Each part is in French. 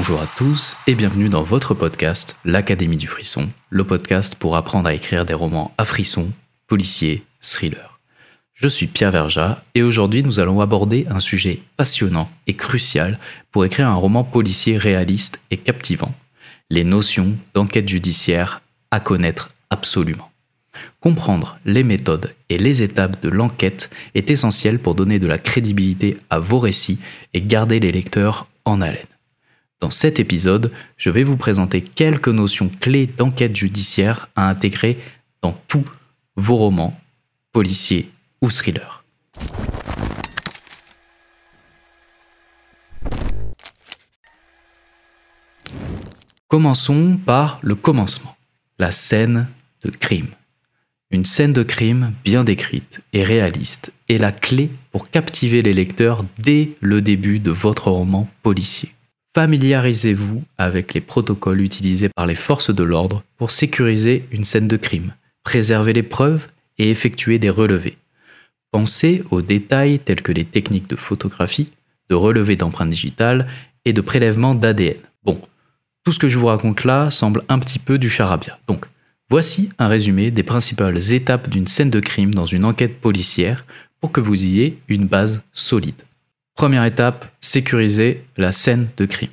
Bonjour à tous et bienvenue dans votre podcast L'Académie du Frisson, le podcast pour apprendre à écrire des romans à frisson, policiers, thrillers. Je suis Pierre Verja et aujourd'hui nous allons aborder un sujet passionnant et crucial pour écrire un roman policier réaliste et captivant, les notions d'enquête judiciaire à connaître absolument. Comprendre les méthodes et les étapes de l'enquête est essentiel pour donner de la crédibilité à vos récits et garder les lecteurs en haleine. Dans cet épisode, je vais vous présenter quelques notions clés d'enquête judiciaire à intégrer dans tous vos romans, policiers ou thrillers. Commençons par le commencement, la scène de crime. Une scène de crime bien décrite et réaliste est la clé pour captiver les lecteurs dès le début de votre roman policier. Familiarisez-vous avec les protocoles utilisés par les forces de l'ordre pour sécuriser une scène de crime, préserver les preuves et effectuer des relevés. Pensez aux détails tels que les techniques de photographie, de relevé d'empreintes digitales et de prélèvement d'ADN. Bon, tout ce que je vous raconte là semble un petit peu du charabia. Donc, voici un résumé des principales étapes d'une scène de crime dans une enquête policière pour que vous ayez une base solide. Première étape, sécuriser la scène de crime.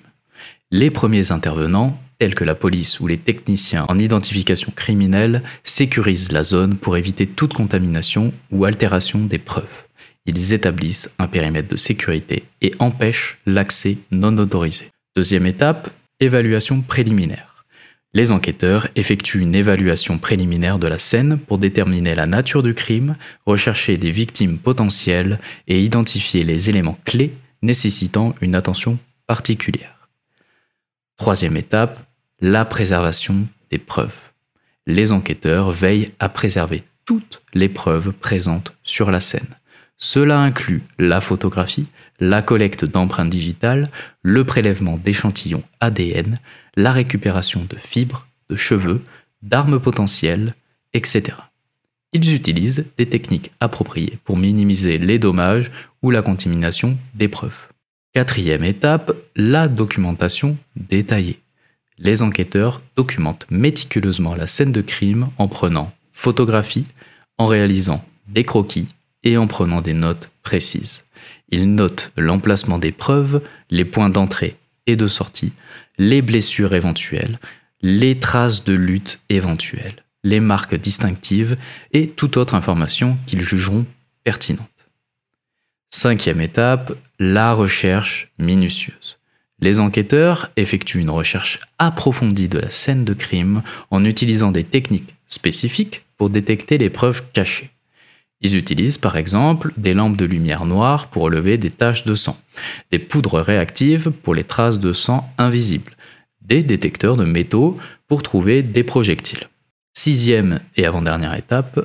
Les premiers intervenants, tels que la police ou les techniciens en identification criminelle, sécurisent la zone pour éviter toute contamination ou altération des preuves. Ils établissent un périmètre de sécurité et empêchent l'accès non autorisé. Deuxième étape, évaluation préliminaire. Les enquêteurs effectuent une évaluation préliminaire de la scène pour déterminer la nature du crime, rechercher des victimes potentielles et identifier les éléments clés nécessitant une attention particulière. Troisième étape, la préservation des preuves. Les enquêteurs veillent à préserver toutes les preuves présentes sur la scène. Cela inclut la photographie, la collecte d'empreintes digitales, le prélèvement d'échantillons ADN, la récupération de fibres, de cheveux, d'armes potentielles, etc. Ils utilisent des techniques appropriées pour minimiser les dommages ou la contamination des preuves. Quatrième étape, la documentation détaillée. Les enquêteurs documentent méticuleusement la scène de crime en prenant photographies, en réalisant des croquis et en prenant des notes précises. Ils notent l'emplacement des preuves, les points d'entrée et de sortie, les blessures éventuelles, les traces de lutte éventuelles, les marques distinctives et toute autre information qu'ils jugeront pertinente. Cinquième étape, la recherche minutieuse. Les enquêteurs effectuent une recherche approfondie de la scène de crime en utilisant des techniques spécifiques pour détecter les preuves cachées. Ils utilisent par exemple des lampes de lumière noire pour relever des taches de sang, des poudres réactives pour les traces de sang invisibles, des détecteurs de métaux pour trouver des projectiles. Sixième et avant-dernière étape,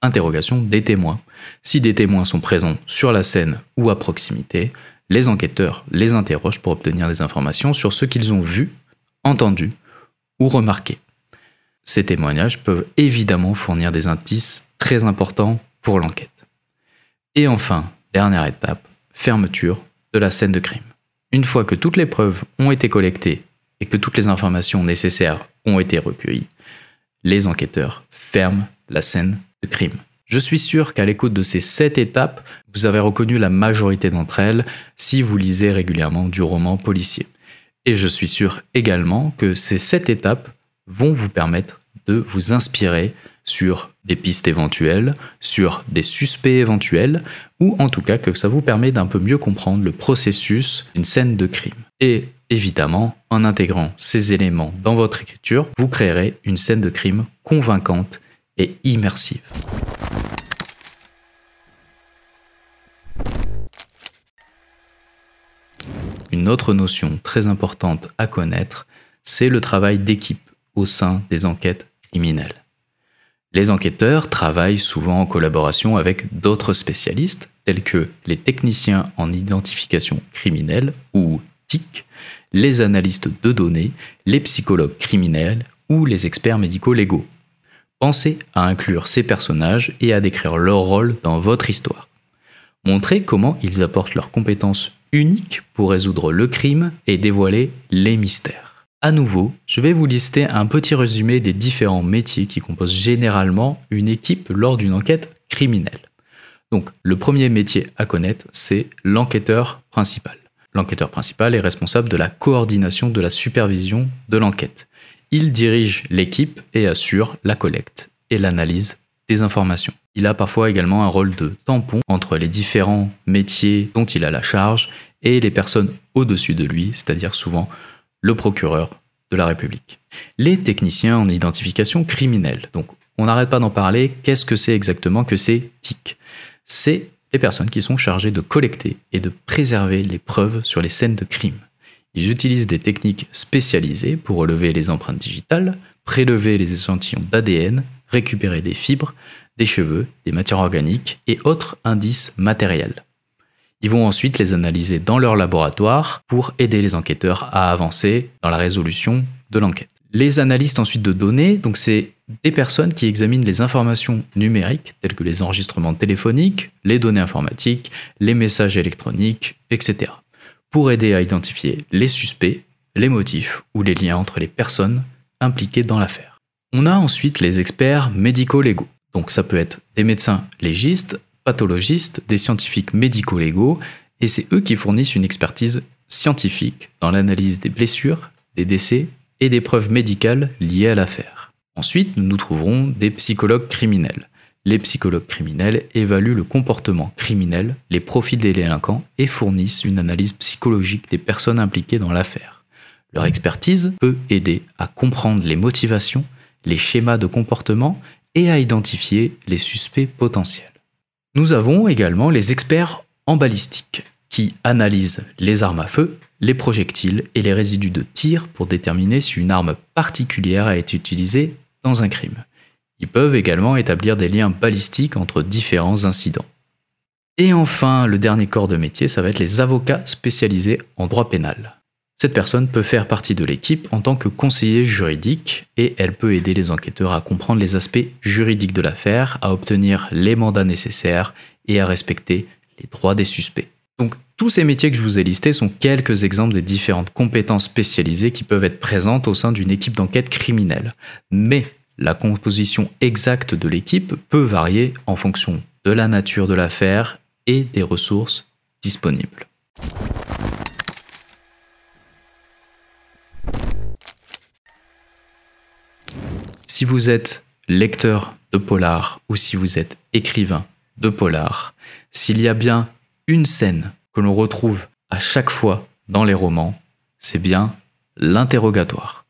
interrogation des témoins. Si des témoins sont présents sur la scène ou à proximité, les enquêteurs les interrogent pour obtenir des informations sur ce qu'ils ont vu, entendu ou remarqué. Ces témoignages peuvent évidemment fournir des indices très importants l'enquête. Et enfin, dernière étape, fermeture de la scène de crime. Une fois que toutes les preuves ont été collectées et que toutes les informations nécessaires ont été recueillies, les enquêteurs ferment la scène de crime. Je suis sûr qu'à l'écoute de ces sept étapes, vous avez reconnu la majorité d'entre elles si vous lisez régulièrement du roman policier. Et je suis sûr également que ces sept étapes vont vous permettre de vous inspirer sur des pistes éventuelles, sur des suspects éventuels, ou en tout cas que ça vous permet d'un peu mieux comprendre le processus d'une scène de crime. Et évidemment, en intégrant ces éléments dans votre écriture, vous créerez une scène de crime convaincante et immersive. Une autre notion très importante à connaître, c'est le travail d'équipe au sein des enquêtes criminelles. Les enquêteurs travaillent souvent en collaboration avec d'autres spécialistes, tels que les techniciens en identification criminelle ou TIC, les analystes de données, les psychologues criminels ou les experts médicaux légaux. Pensez à inclure ces personnages et à décrire leur rôle dans votre histoire. Montrez comment ils apportent leurs compétences unique pour résoudre le crime et dévoiler les mystères. À nouveau, je vais vous lister un petit résumé des différents métiers qui composent généralement une équipe lors d'une enquête criminelle. Donc, le premier métier à connaître, c'est l'enquêteur principal. L'enquêteur principal est responsable de la coordination de la supervision de l'enquête. Il dirige l'équipe et assure la collecte et l'analyse des informations. Il a parfois également un rôle de tampon entre les différents métiers dont il a la charge et les personnes au-dessus de lui, c'est-à-dire souvent le procureur de la République. Les techniciens en identification criminelle. Donc, on n'arrête pas d'en parler. Qu'est-ce que c'est exactement que ces TIC C'est les personnes qui sont chargées de collecter et de préserver les preuves sur les scènes de crime. Ils utilisent des techniques spécialisées pour relever les empreintes digitales, prélever les échantillons d'ADN, récupérer des fibres, des cheveux, des matières organiques et autres indices matériels. Ils vont ensuite les analyser dans leur laboratoire pour aider les enquêteurs à avancer dans la résolution de l'enquête. Les analystes ensuite de données, donc c'est des personnes qui examinent les informations numériques telles que les enregistrements téléphoniques, les données informatiques, les messages électroniques, etc. pour aider à identifier les suspects, les motifs ou les liens entre les personnes impliquées dans l'affaire. On a ensuite les experts médico-légaux. Donc ça peut être des médecins légistes, pathologistes, des scientifiques médico-légaux, et c'est eux qui fournissent une expertise scientifique dans l'analyse des blessures, des décès et des preuves médicales liées à l'affaire. Ensuite, nous nous trouverons des psychologues criminels. Les psychologues criminels évaluent le comportement criminel, les profils des délinquants et fournissent une analyse psychologique des personnes impliquées dans l'affaire. Leur expertise peut aider à comprendre les motivations, les schémas de comportement et à identifier les suspects potentiels. Nous avons également les experts en balistique qui analysent les armes à feu, les projectiles et les résidus de tir pour déterminer si une arme particulière a été utilisée dans un crime. Ils peuvent également établir des liens balistiques entre différents incidents. Et enfin, le dernier corps de métier, ça va être les avocats spécialisés en droit pénal. Cette personne peut faire partie de l'équipe en tant que conseiller juridique et elle peut aider les enquêteurs à comprendre les aspects juridiques de l'affaire, à obtenir les mandats nécessaires et à respecter les droits des suspects. Donc tous ces métiers que je vous ai listés sont quelques exemples des différentes compétences spécialisées qui peuvent être présentes au sein d'une équipe d'enquête criminelle. Mais la composition exacte de l'équipe peut varier en fonction de la nature de l'affaire et des ressources disponibles. Si vous êtes lecteur de polar ou si vous êtes écrivain de polar, s'il y a bien une scène que l'on retrouve à chaque fois dans les romans, c'est bien l'interrogatoire.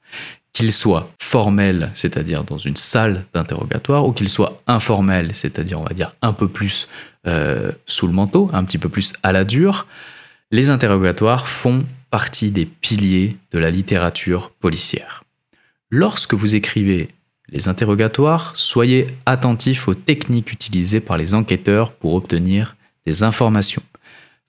Qu'il soit formel, c'est-à-dire dans une salle d'interrogatoire, ou qu'il soit informel, c'est-à-dire on va dire un peu plus euh, sous le manteau, un petit peu plus à la dure, les interrogatoires font partie des piliers de la littérature policière. Lorsque vous écrivez les interrogatoires, soyez attentifs aux techniques utilisées par les enquêteurs pour obtenir des informations.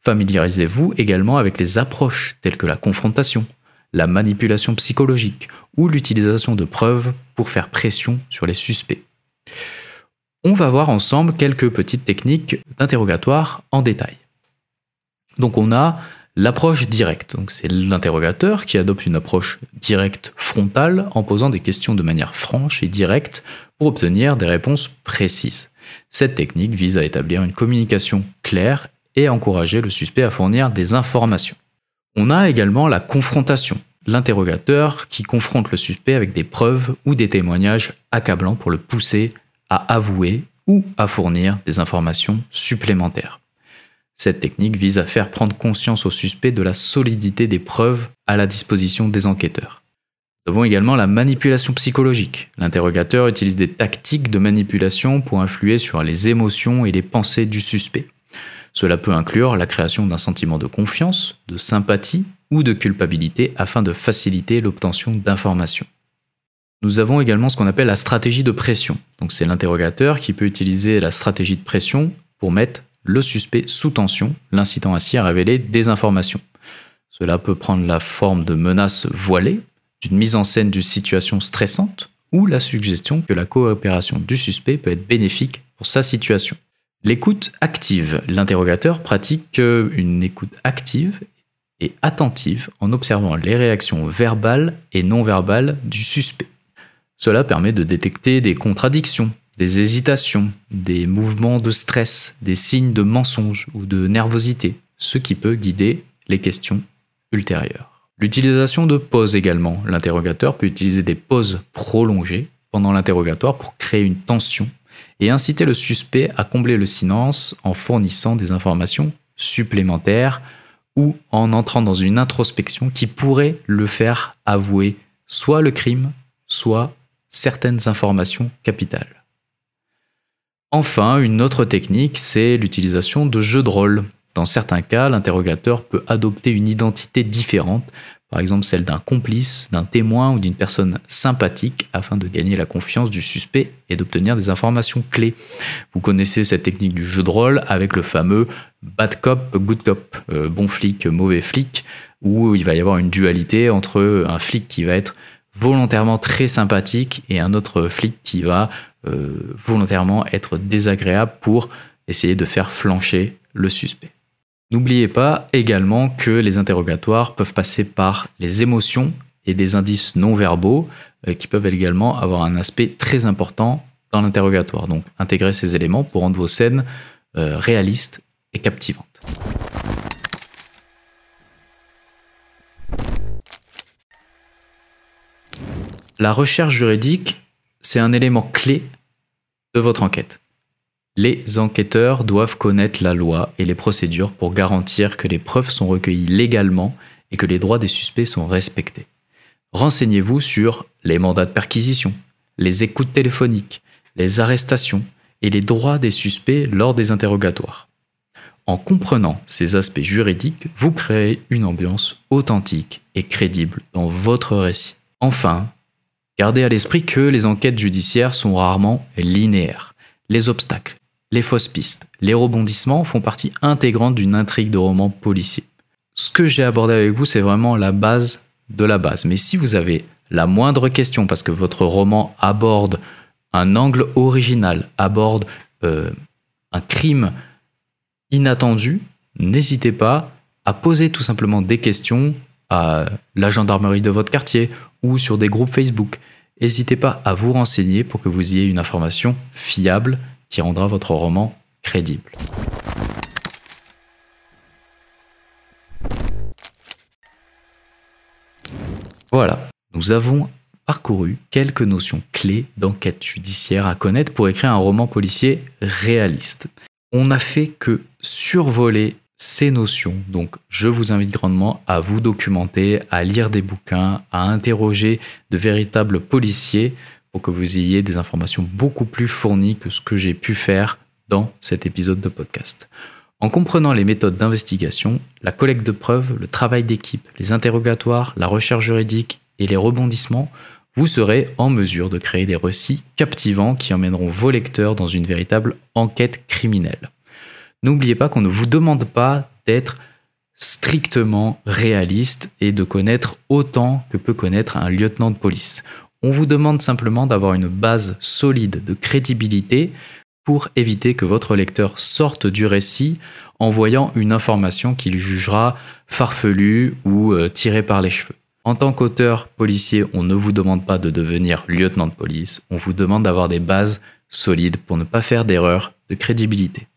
Familiarisez-vous également avec les approches telles que la confrontation, la manipulation psychologique ou l'utilisation de preuves pour faire pression sur les suspects. On va voir ensemble quelques petites techniques d'interrogatoire en détail. Donc on a L'approche directe, donc c'est l'interrogateur qui adopte une approche directe frontale en posant des questions de manière franche et directe pour obtenir des réponses précises. Cette technique vise à établir une communication claire et à encourager le suspect à fournir des informations. On a également la confrontation, l'interrogateur qui confronte le suspect avec des preuves ou des témoignages accablants pour le pousser à avouer ou à fournir des informations supplémentaires. Cette technique vise à faire prendre conscience au suspect de la solidité des preuves à la disposition des enquêteurs. Nous avons également la manipulation psychologique. L'interrogateur utilise des tactiques de manipulation pour influer sur les émotions et les pensées du suspect. Cela peut inclure la création d'un sentiment de confiance, de sympathie ou de culpabilité afin de faciliter l'obtention d'informations. Nous avons également ce qu'on appelle la stratégie de pression. Donc c'est l'interrogateur qui peut utiliser la stratégie de pression pour mettre le suspect sous tension, l'incitant ainsi à révéler des informations. Cela peut prendre la forme de menaces voilées, d'une mise en scène d'une situation stressante ou la suggestion que la coopération du suspect peut être bénéfique pour sa situation. L'écoute active. L'interrogateur pratique euh, une écoute active et attentive en observant les réactions verbales et non verbales du suspect. Cela permet de détecter des contradictions, des hésitations, des mouvements de stress, des signes de mensonge ou de nervosité, ce qui peut guider les questions ultérieures. L'utilisation de pauses également. L'interrogateur peut utiliser des pauses prolongées pendant l'interrogatoire pour créer une tension et inciter le suspect à combler le silence en fournissant des informations supplémentaires ou en entrant dans une introspection qui pourrait le faire avouer soit le crime, soit certaines informations capitales. Enfin, une autre technique, c'est l'utilisation de jeux de rôle. Dans certains cas, l'interrogateur peut adopter une identité différente par exemple celle d'un complice, d'un témoin ou d'une personne sympathique, afin de gagner la confiance du suspect et d'obtenir des informations clés. Vous connaissez cette technique du jeu de rôle avec le fameux bad cop, good cop, euh, bon flic, mauvais flic, où il va y avoir une dualité entre un flic qui va être volontairement très sympathique et un autre flic qui va euh, volontairement être désagréable pour essayer de faire flancher le suspect. N'oubliez pas également que les interrogatoires peuvent passer par les émotions et des indices non verbaux euh, qui peuvent également avoir un aspect très important dans l'interrogatoire. Donc intégrez ces éléments pour rendre vos scènes euh, réalistes et captivantes. La recherche juridique, c'est un élément clé de votre enquête. Les enquêteurs doivent connaître la loi et les procédures pour garantir que les preuves sont recueillies légalement et que les droits des suspects sont respectés. Renseignez-vous sur les mandats de perquisition, les écoutes téléphoniques, les arrestations et les droits des suspects lors des interrogatoires. En comprenant ces aspects juridiques, vous créez une ambiance authentique et crédible dans votre récit. Enfin, gardez à l'esprit que les enquêtes judiciaires sont rarement linéaires. Les obstacles, les fausses pistes, les rebondissements font partie intégrante d'une intrigue de roman policier. Ce que j'ai abordé avec vous, c'est vraiment la base de la base. Mais si vous avez la moindre question, parce que votre roman aborde un angle original, aborde euh, un crime inattendu, n'hésitez pas à poser tout simplement des questions à la gendarmerie de votre quartier ou sur des groupes Facebook. N'hésitez pas à vous renseigner pour que vous ayez une information fiable qui rendra votre roman crédible. Voilà, nous avons parcouru quelques notions clés d'enquête judiciaire à connaître pour écrire un roman policier réaliste. On n'a fait que survoler ces notions, donc je vous invite grandement à vous documenter, à lire des bouquins, à interroger de véritables policiers pour que vous ayez des informations beaucoup plus fournies que ce que j'ai pu faire dans cet épisode de podcast. En comprenant les méthodes d'investigation, la collecte de preuves, le travail d'équipe, les interrogatoires, la recherche juridique et les rebondissements, vous serez en mesure de créer des récits captivants qui emmèneront vos lecteurs dans une véritable enquête criminelle. N'oubliez pas qu'on ne vous demande pas d'être strictement réaliste et de connaître autant que peut connaître un lieutenant de police. On vous demande simplement d'avoir une base solide de crédibilité pour éviter que votre lecteur sorte du récit en voyant une information qu'il jugera farfelue ou euh, tirée par les cheveux. En tant qu'auteur policier, on ne vous demande pas de devenir lieutenant de police, on vous demande d'avoir des bases solides pour ne pas faire d'erreur de crédibilité.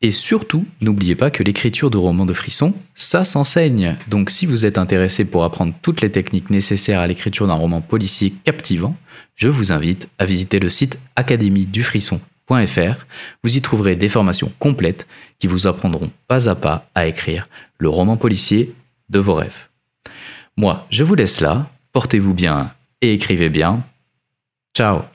Et surtout, n'oubliez pas que l'écriture de romans de frisson, ça s'enseigne. Donc si vous êtes intéressé pour apprendre toutes les techniques nécessaires à l'écriture d'un roman policier captivant, je vous invite à visiter le site académiedufrisson.fr. Vous y trouverez des formations complètes qui vous apprendront pas à pas à écrire le roman policier de vos rêves. Moi, je vous laisse là, portez-vous bien et écrivez bien. Ciao